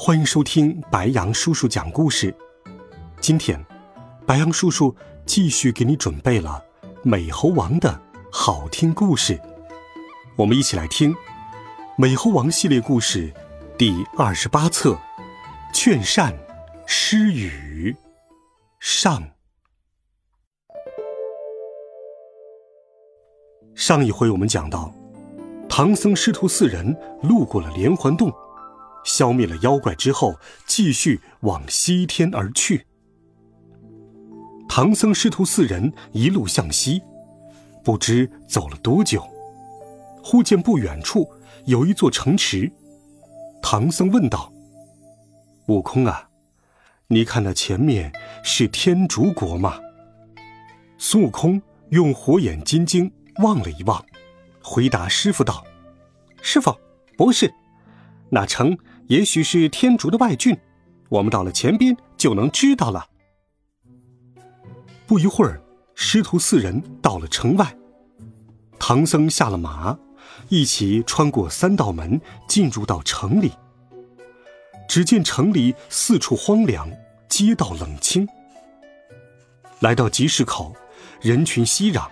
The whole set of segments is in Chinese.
欢迎收听白羊叔叔讲故事。今天，白羊叔叔继续给你准备了美猴王的好听故事，我们一起来听《美猴王》系列故事第二十八册《劝善施语》上。上一回我们讲到，唐僧师徒四人路过了连环洞。消灭了妖怪之后，继续往西天而去。唐僧师徒四人一路向西，不知走了多久，忽见不远处有一座城池。唐僧问道：“悟空啊，你看那前面是天竺国吗？”孙悟空用火眼金睛望了一望，回答师傅道：“师傅，不是，那城。”也许是天竺的外郡，我们到了前边就能知道了。不一会儿，师徒四人到了城外，唐僧下了马，一起穿过三道门，进入到城里。只见城里四处荒凉，街道冷清。来到集市口，人群熙攘，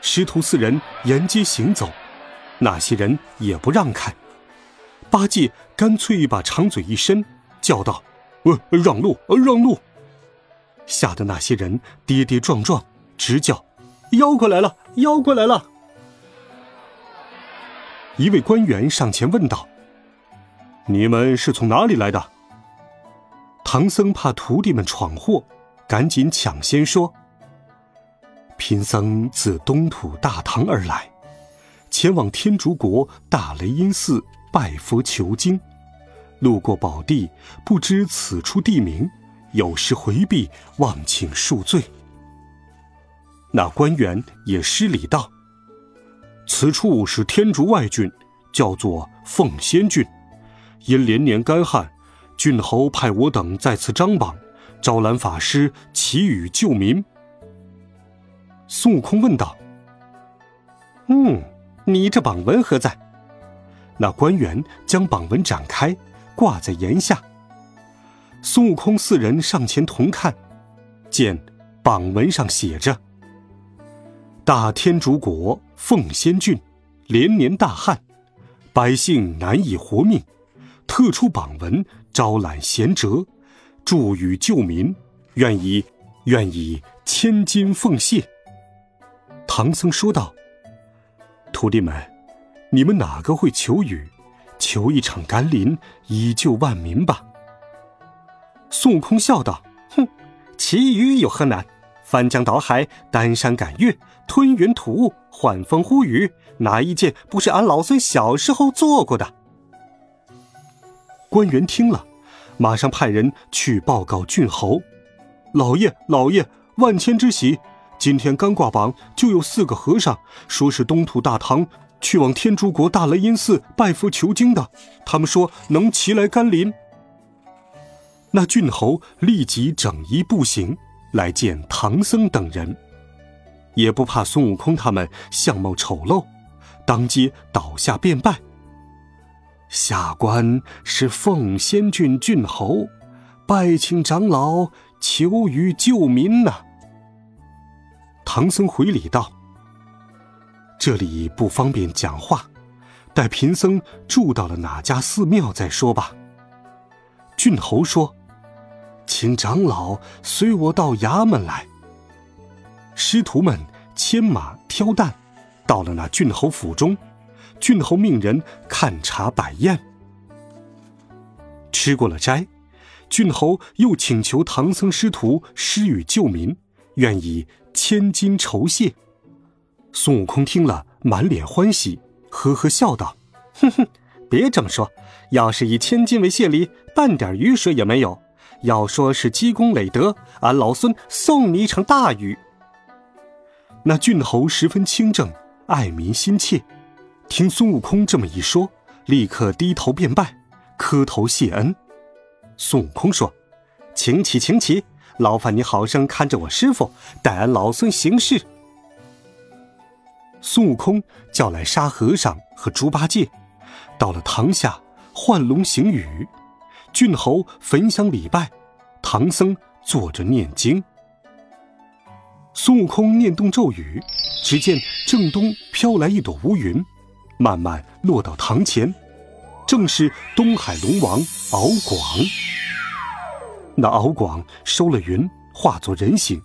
师徒四人沿街行走，那些人也不让开。八戒干脆一把长嘴一伸，叫道：“呃，让路，让路！”吓得那些人跌跌撞撞，直叫：“妖怪来了，妖怪来了！”一位官员上前问道：“你们是从哪里来的？”唐僧怕徒弟们闯祸，赶紧抢先说：“贫僧自东土大唐而来，前往天竺国大雷音寺。”拜佛求经，路过宝地，不知此处地名，有时回避，望请恕罪。那官员也施礼道：“此处是天竺外郡，叫做凤仙郡。因连年干旱，郡侯派我等在此张榜，招揽法师，祈雨救民。”孙悟空问道：“嗯，你这榜文何在？”那官员将榜文展开，挂在檐下。孙悟空四人上前同看，见榜文上写着：“大天竺国凤仙郡，连年大旱，百姓难以活命，特出榜文招揽贤哲，助雨救民，愿以愿以千金奉谢。”唐僧说道：“徒弟们。”你们哪个会求雨？求一场甘霖，以救万民吧。孙悟空笑道：“哼，祈雨有何难？翻江倒海，丹山赶月，吞云吐雾，唤风呼雨，哪一件不是俺老孙小时候做过的？”官员听了，马上派人去报告郡侯：“老爷，老爷，万千之喜！今天刚挂榜，就有四个和尚，说是东土大唐。”去往天竺国大雷音寺拜佛求经的，他们说能齐来甘霖。那郡侯立即整衣步行来见唐僧等人，也不怕孙悟空他们相貌丑陋，当街倒下便拜。下官是奉仙郡郡侯，拜请长老求雨救民呐。唐僧回礼道。这里不方便讲话，待贫僧住到了哪家寺庙再说吧。郡侯说：“请长老随我到衙门来。”师徒们牵马挑担，到了那郡侯府中。郡侯命人看茶摆宴，吃过了斋，郡侯又请求唐僧师徒施雨救民，愿以千金酬谢。孙悟空听了，满脸欢喜，呵呵笑道：“哼哼，别这么说，要是以千金为谢礼，半点雨水也没有。要说是积功累德，俺老孙送你一场大雨。那郡侯十分清正，爱民心切，听孙悟空这么一说，立刻低头便拜，磕头谢恩。孙悟空说：“请起，请起，劳烦你好生看着我师傅，待俺老孙行事。”孙悟空叫来沙和尚和猪八戒，到了堂下唤龙行雨。郡侯焚香礼拜，唐僧坐着念经。孙悟空念动咒语，只见正东飘来一朵乌云，慢慢落到堂前，正是东海龙王敖广。那敖广收了云，化作人形，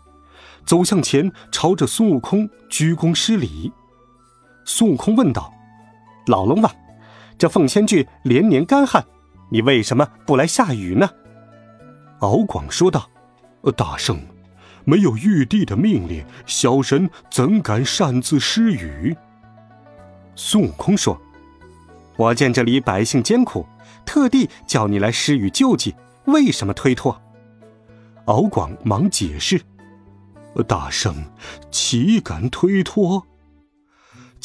走向前，朝着孙悟空鞠躬施礼。孙悟空问道：“老龙王，这凤仙郡连年干旱。”你为什么不来下雨呢？敖广说道：“大圣，没有玉帝的命令，小神怎敢擅自施雨？”孙悟空说：“我见这里百姓艰苦，特地叫你来施雨救济，为什么推脱？”敖广忙解释：“大圣，岂敢推脱？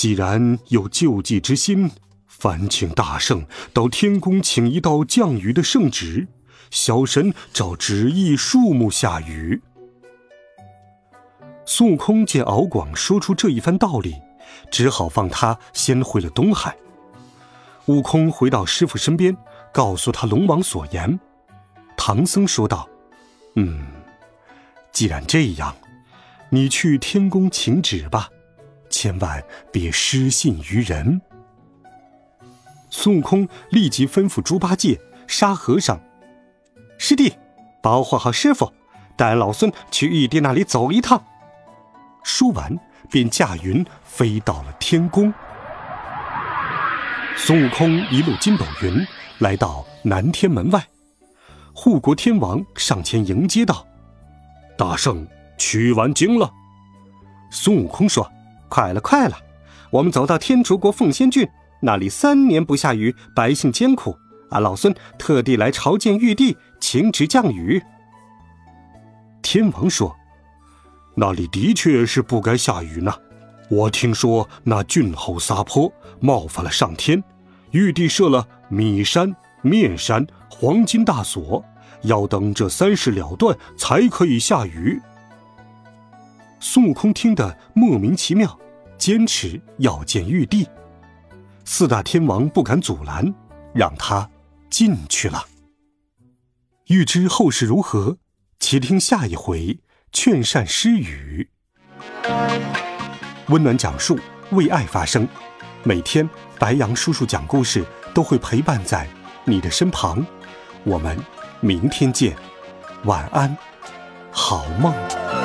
既然有救济之心。”烦请大圣到天宫请一道降雨的圣旨，小神照旨意树木下雨。孙悟空见敖广说出这一番道理，只好放他先回了东海。悟空回到师傅身边，告诉他龙王所言。唐僧说道：“嗯，既然这样，你去天宫请旨吧，千万别失信于人。”孙悟空立即吩咐猪八戒、沙和尚：“师弟，保护好师傅，带老孙去玉帝那里走一趟。”说完，便驾云飞到了天宫。孙悟空一路筋斗云，来到南天门外，护国天王上前迎接道：“大圣，取完经了。”孙悟空说：“快了，快了，我们走到天竺国凤仙郡。”那里三年不下雨，百姓艰苦。俺老孙特地来朝见玉帝，请旨降雨。天王说：“那里的确是不该下雨呢。我听说那郡侯撒泼，冒犯了上天，玉帝设了米山、面山黄金大锁，要等这三事了断，才可以下雨。”孙悟空听得莫名其妙，坚持要见玉帝。四大天王不敢阻拦，让他进去了。欲知后事如何，且听下一回劝善诗语。温暖讲述，为爱发声。每天白羊叔叔讲故事都会陪伴在你的身旁。我们明天见，晚安，好梦。